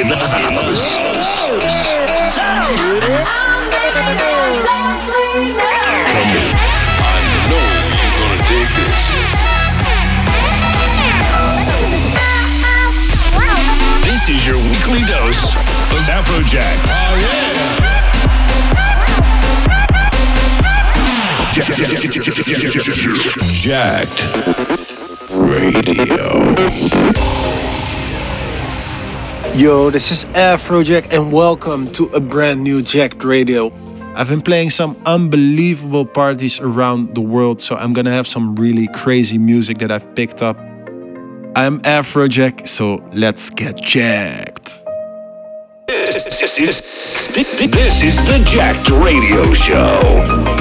in the this. This is your weekly dose of Afrojack. Oh yeah. Jacked Radio. Yo, this is Afrojack and welcome to a brand new Jacked Radio. I've been playing some unbelievable parties around the world, so I'm gonna have some really crazy music that I've picked up. I'm Afrojack, so let's get jacked. This is, this is the Jacked Radio Show.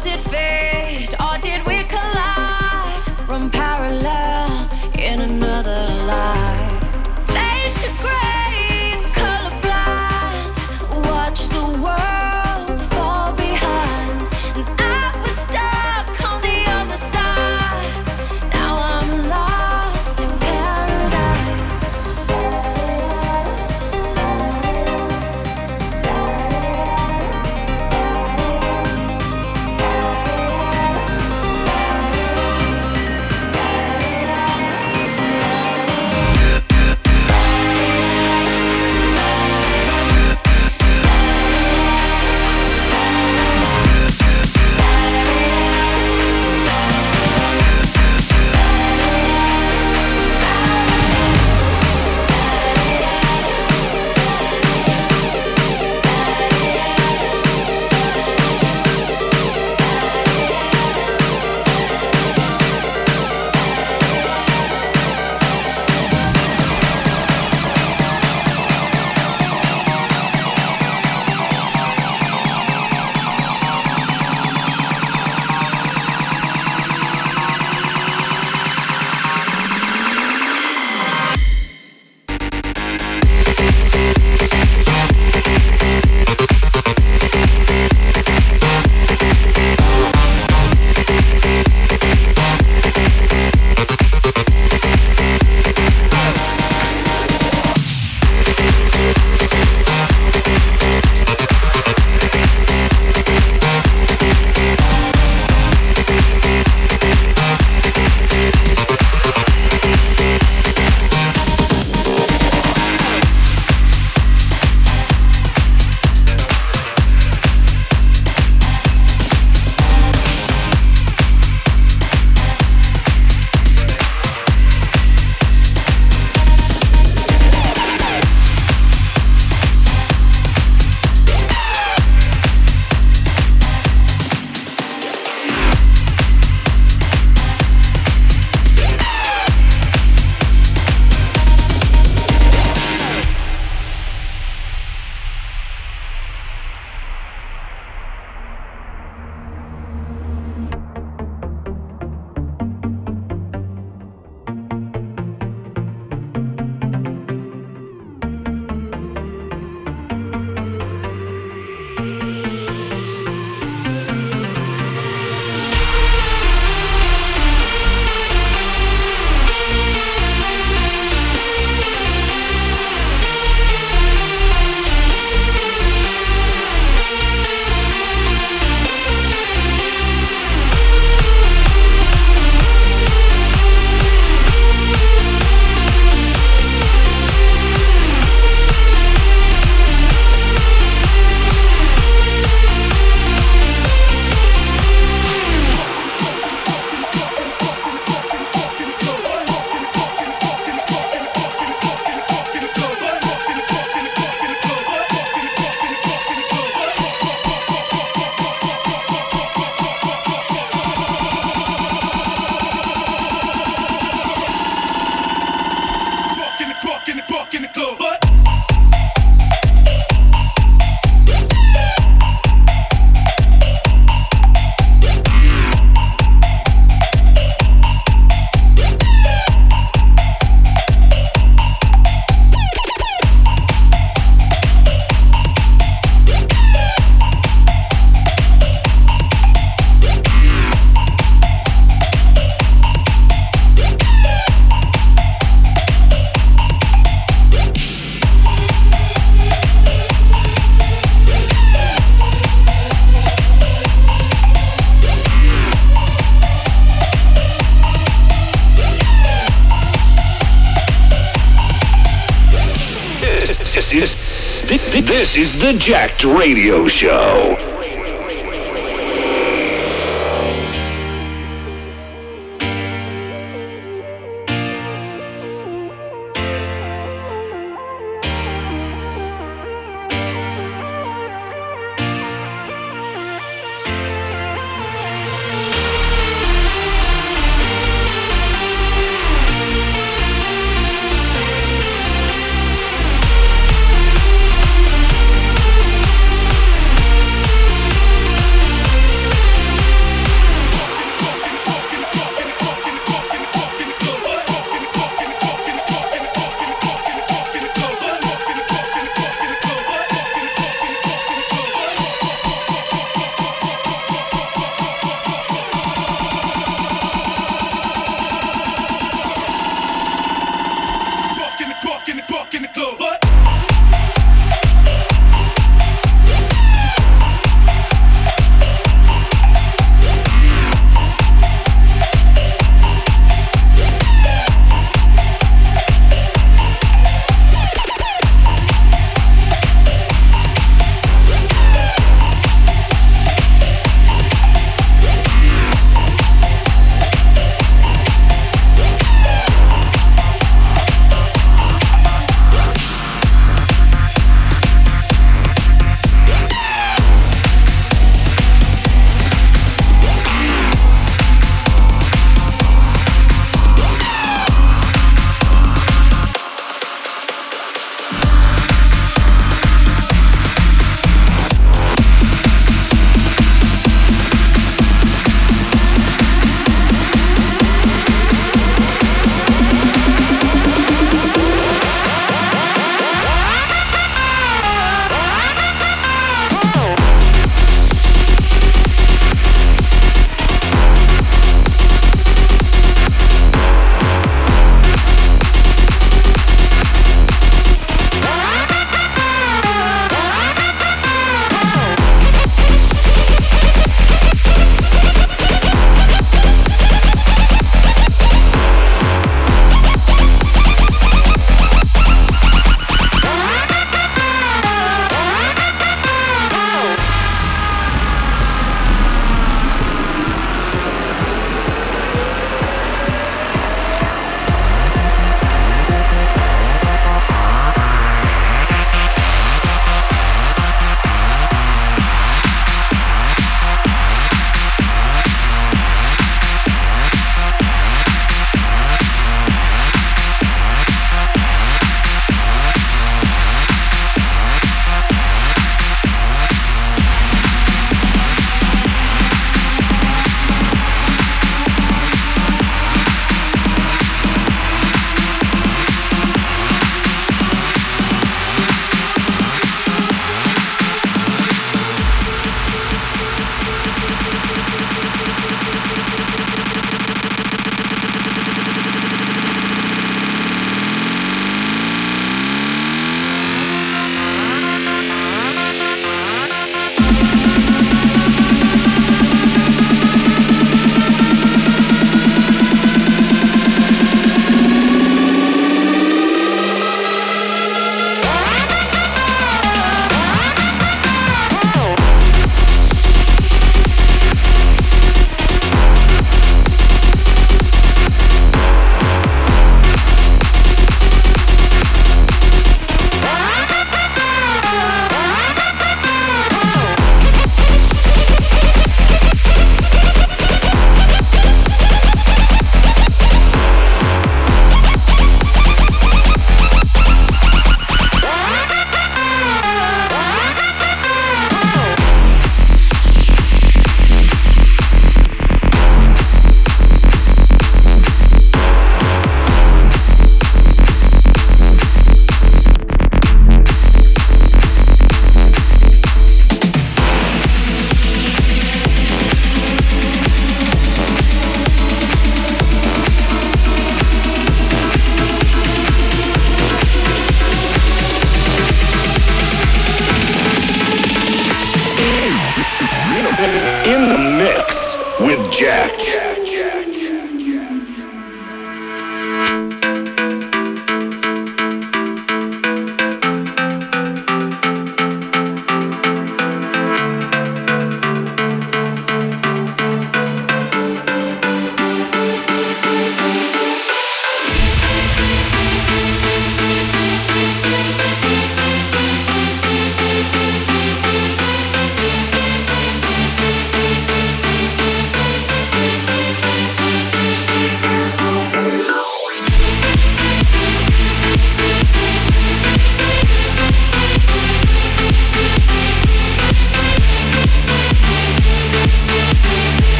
Was it fate the Jacked Radio Show.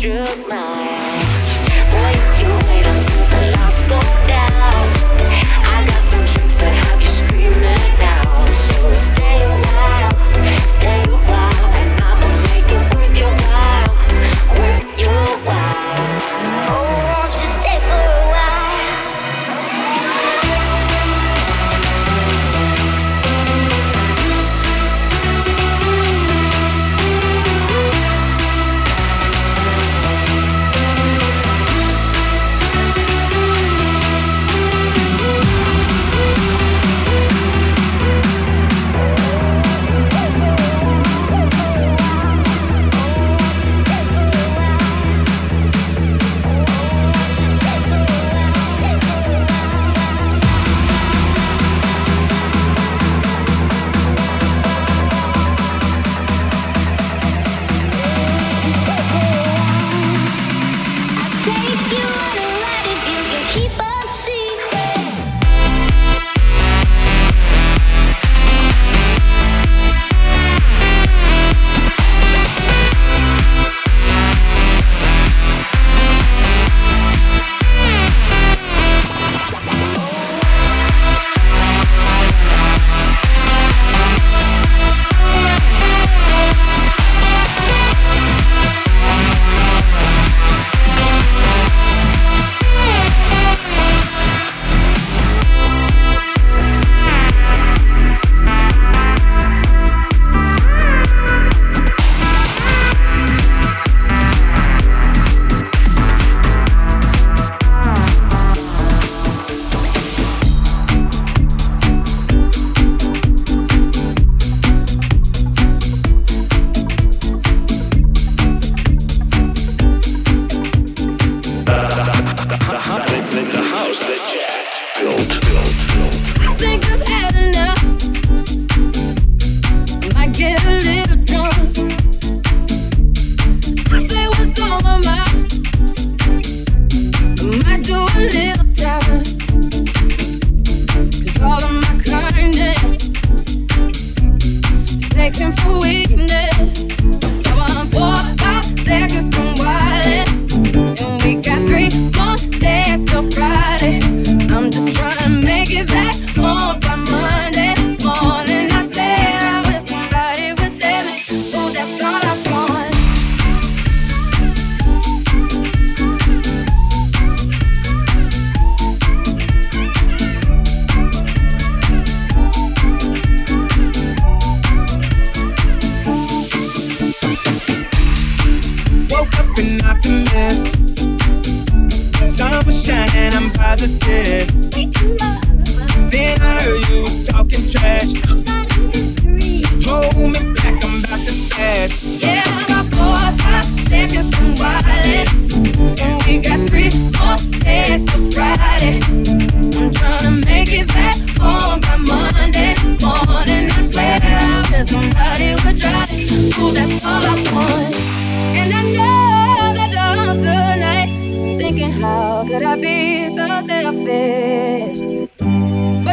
Tonight. Why you wait until the last door?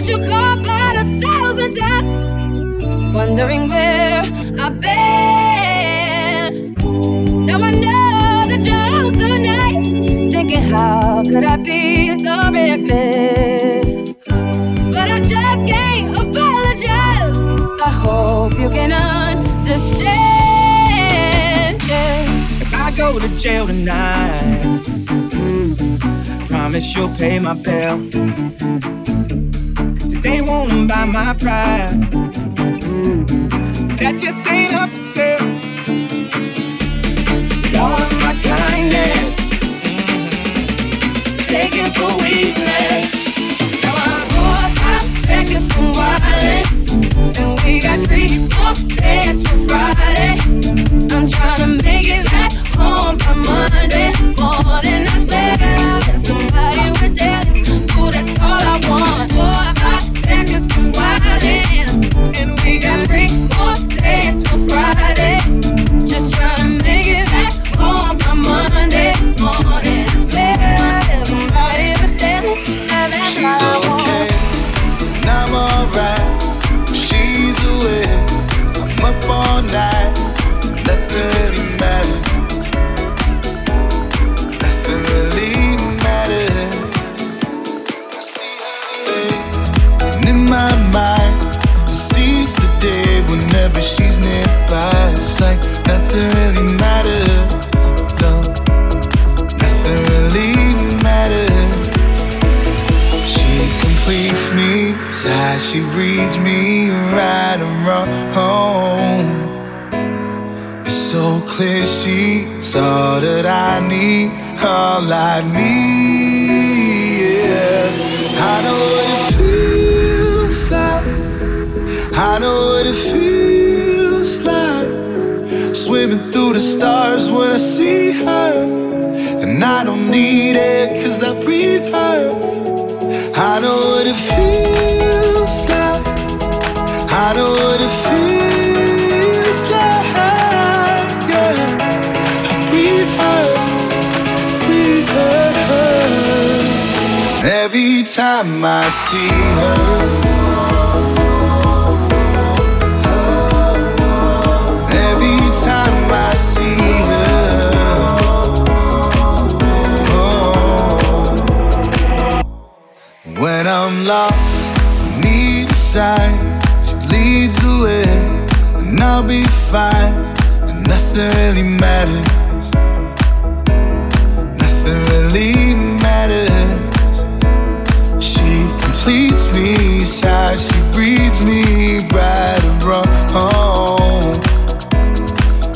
You called about a thousand times. Wondering where I've been. Now I know that you're home tonight. Thinking, how could I be so reckless? But I just can't apologize. I hope you can understand. If I go to jail tonight, mm-hmm, promise you'll pay my bill. Today won't buy my pride. That just ain't up for sale. All my kindness. Taken for weakness. I'm four, five seconds from wildin'. And we got three more days till Friday. I'm trying to make it back home by Monday morning. I swear I wish somebody tell me. Ooh, that's all I want. All that I need, all I need. Yeah. I know what it feels like. I know what it feels like. Swimming through the stars when I see her. And I don't need it cause I breathe her. I know what it feels like. I know Every time I see her. Every time I see her. Oh. When I'm lost, need a sign. She leads the way, and I'll be fine. And nothing really matters. Nothing really me right and wrong.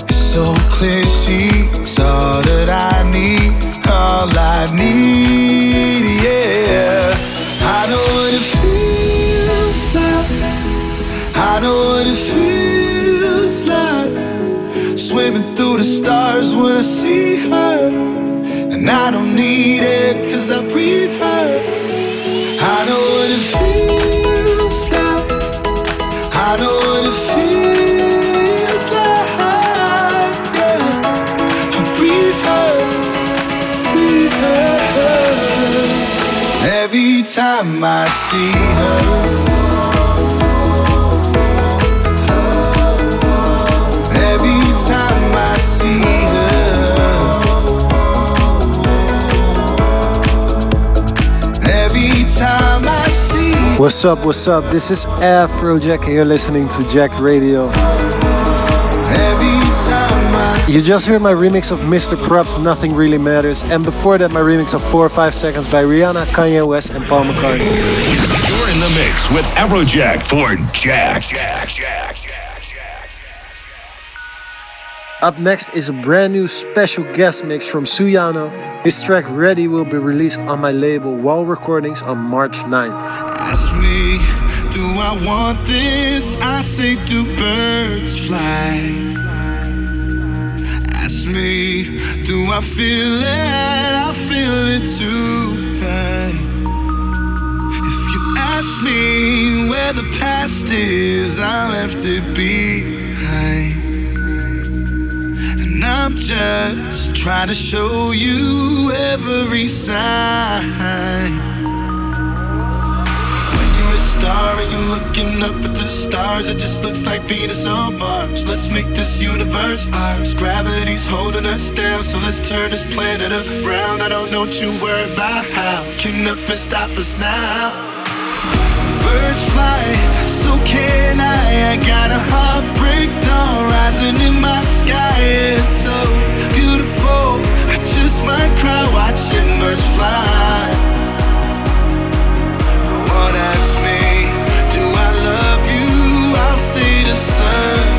It's so clear she's all that I need, all I need, yeah. I know what it feels like. I know what it feels like. Swimming through the stars when I see her. And I don't need it cause I breathe her. I know Every time I see her. What's up, what's up? This is Afrojack and you're listening to JACKED Radio. Every time I You just heard my remix of Mr. Probz, Nothing Really Matters, and before that, my remix of 4 or 5 Seconds by Rihanna, Kanye West, and Paul McCartney. You're in the mix with Afrojack for Jack. Jack, Jack, Jack, Jack. Up next is a brand new special guest mix from Suyano. His track Ready will be released on my label Wall Recordings on March 9th. Ask me, do I want this? I say, do birds fly? Ask me, do I feel it? I feel it too. If you ask me where the past is, I left it behind. And I'm just trying to show you every sign. Star and you're looking up at the stars, it just looks like Venus or Mars. Let's make this universe ours. Gravity's holding us down, so let's turn this planet around. I don't know what you worry about how. Can nothing stop us now? Birds fly, so can I. I got a heartbreak dawn rising in my sky. It's so beautiful. I just might cry watching birds fly. I'll the sunshine.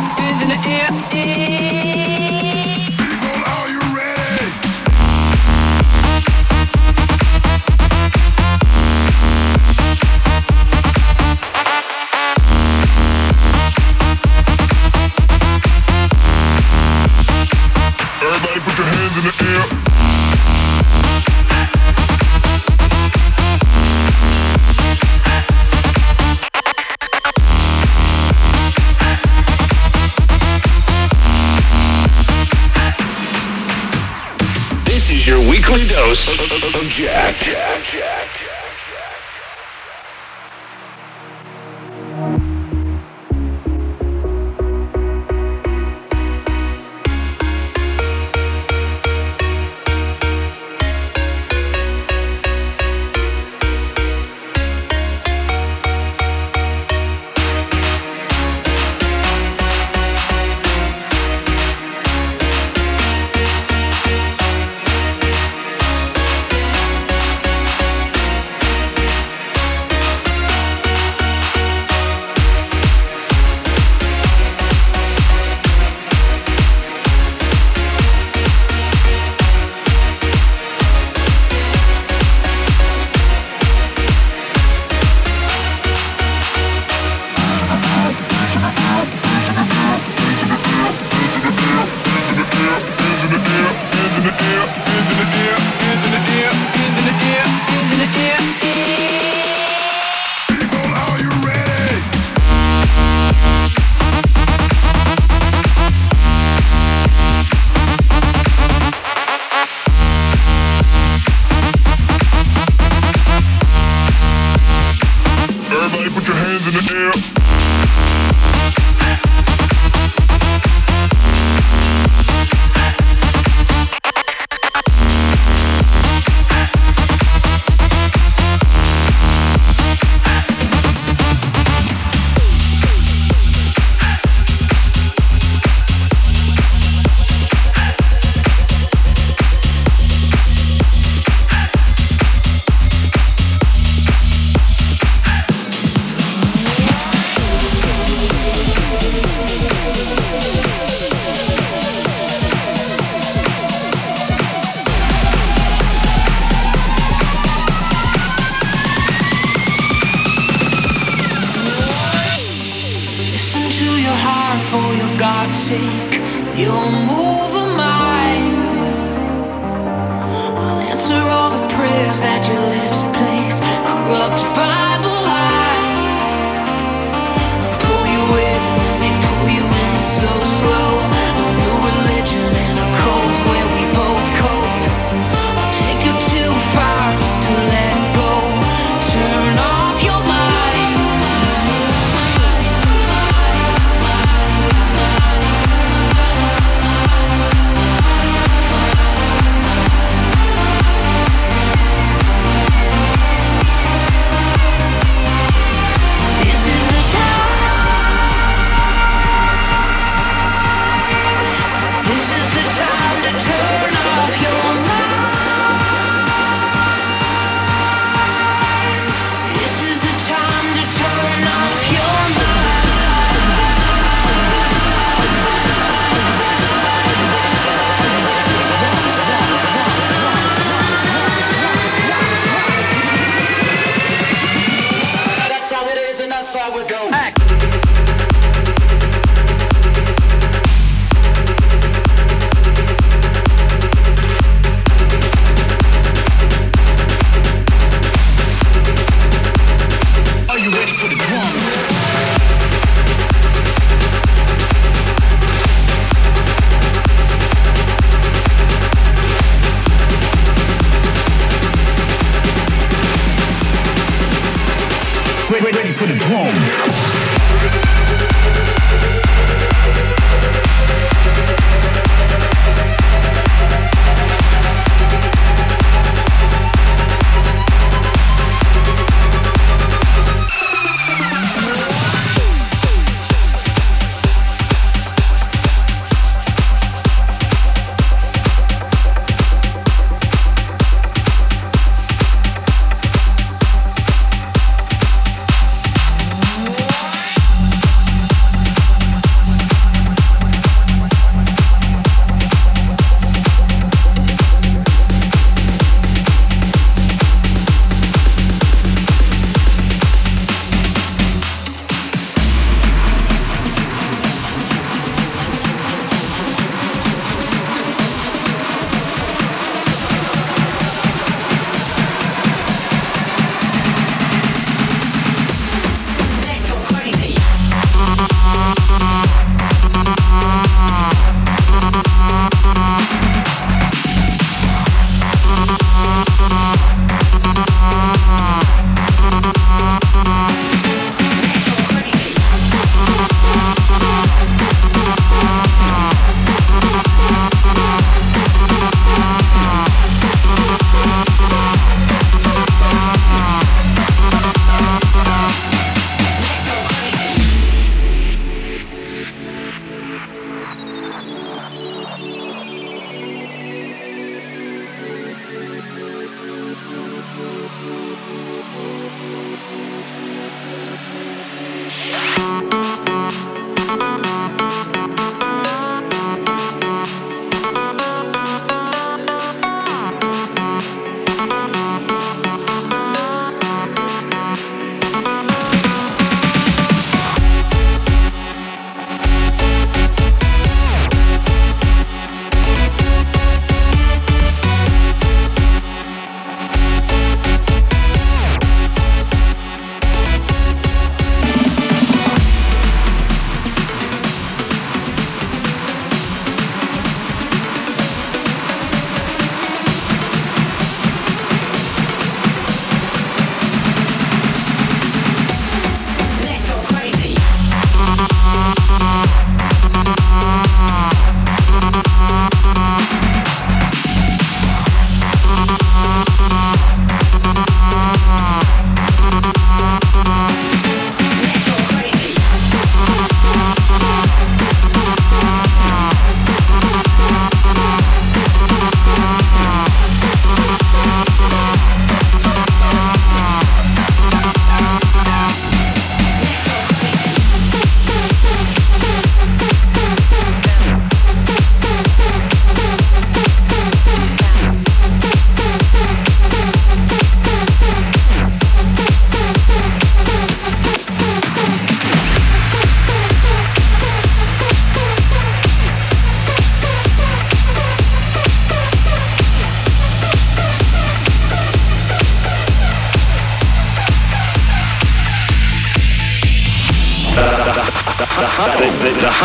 hands in the air.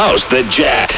House that Jack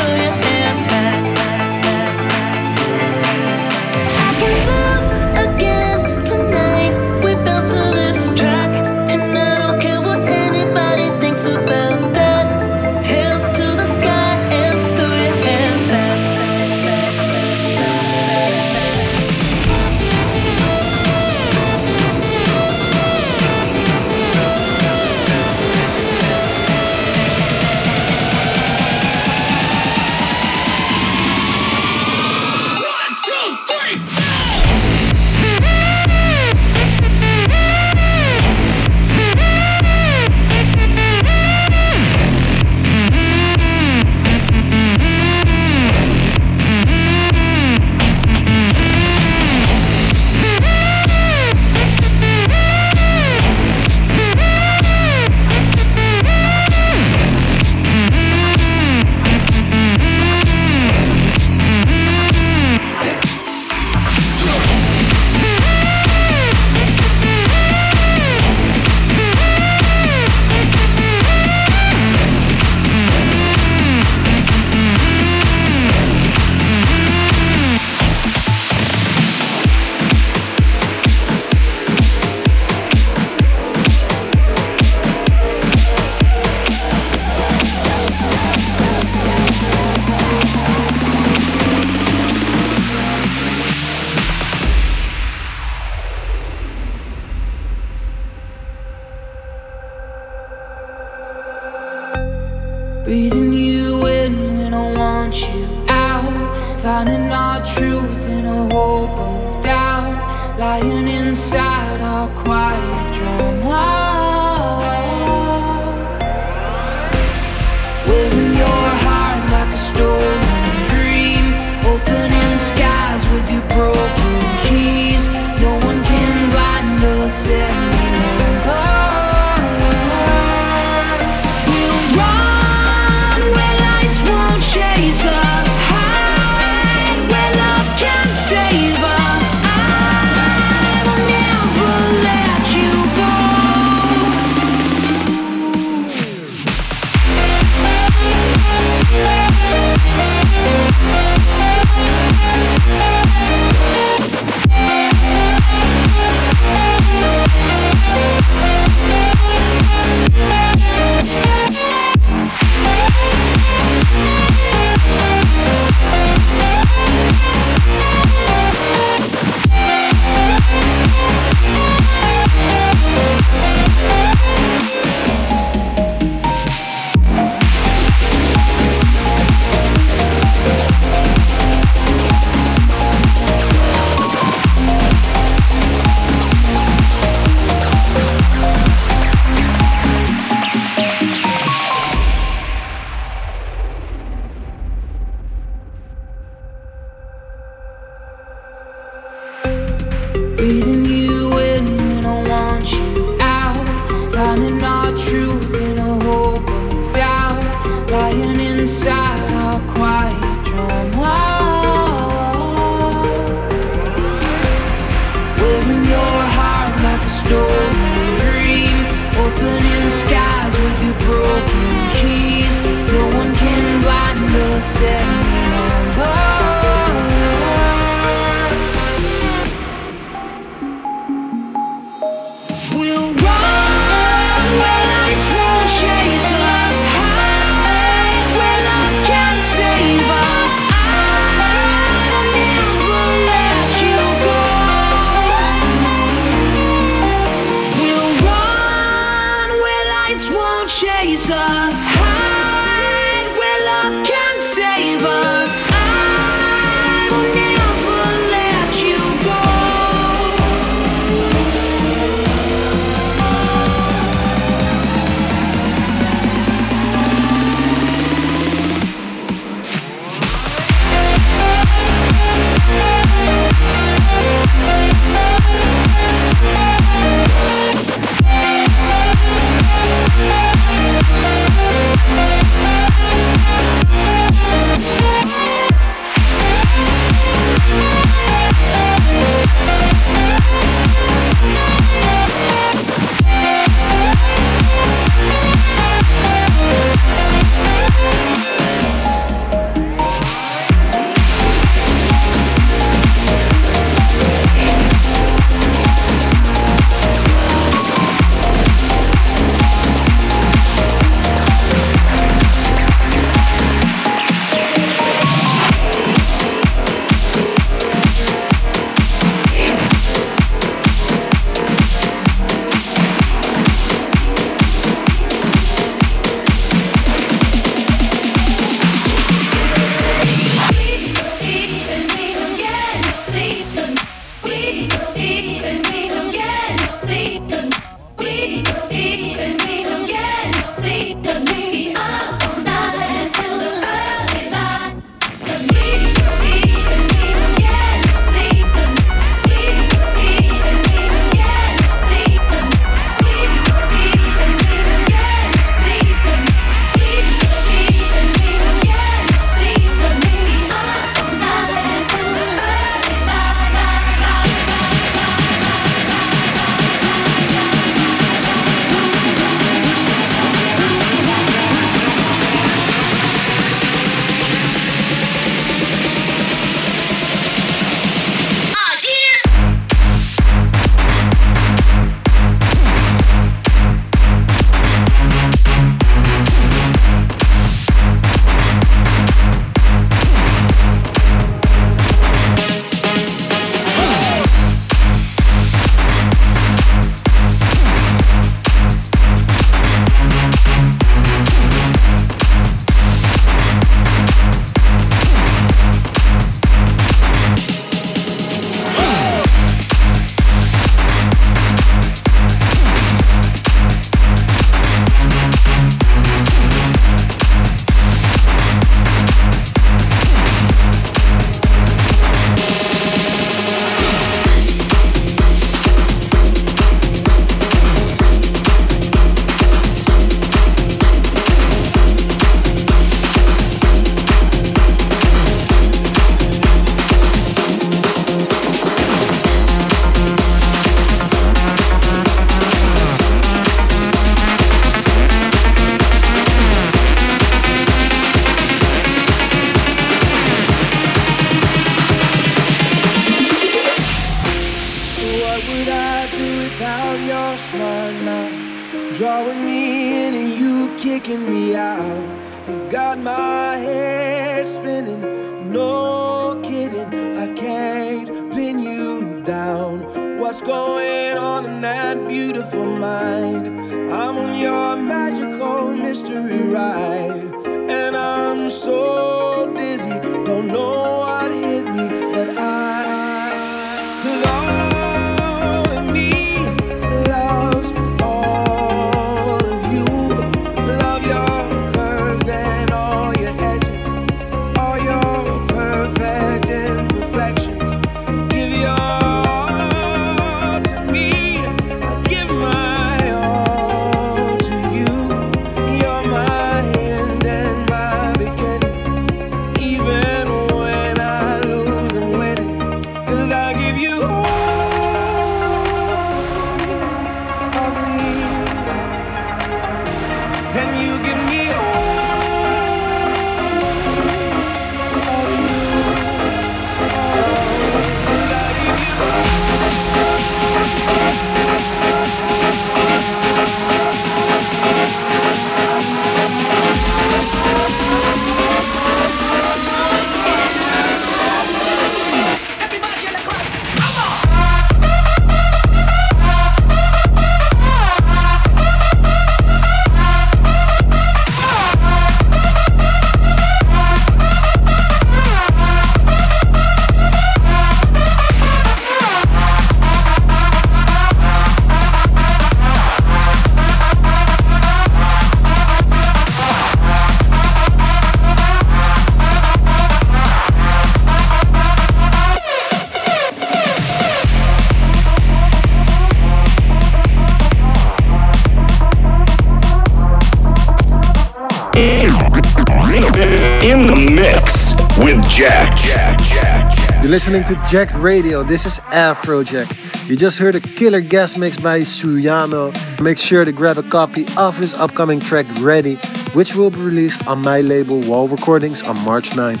listening to JACKED Radio. This is Afrojack. You just heard a killer guest mix by Suyano. Make sure to grab a copy of his upcoming track Ready, which will be released on my label Wall Recordings on March 9th.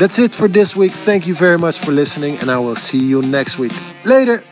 That's it for this week. Thank you very much for listening, and I will see you next week. Later.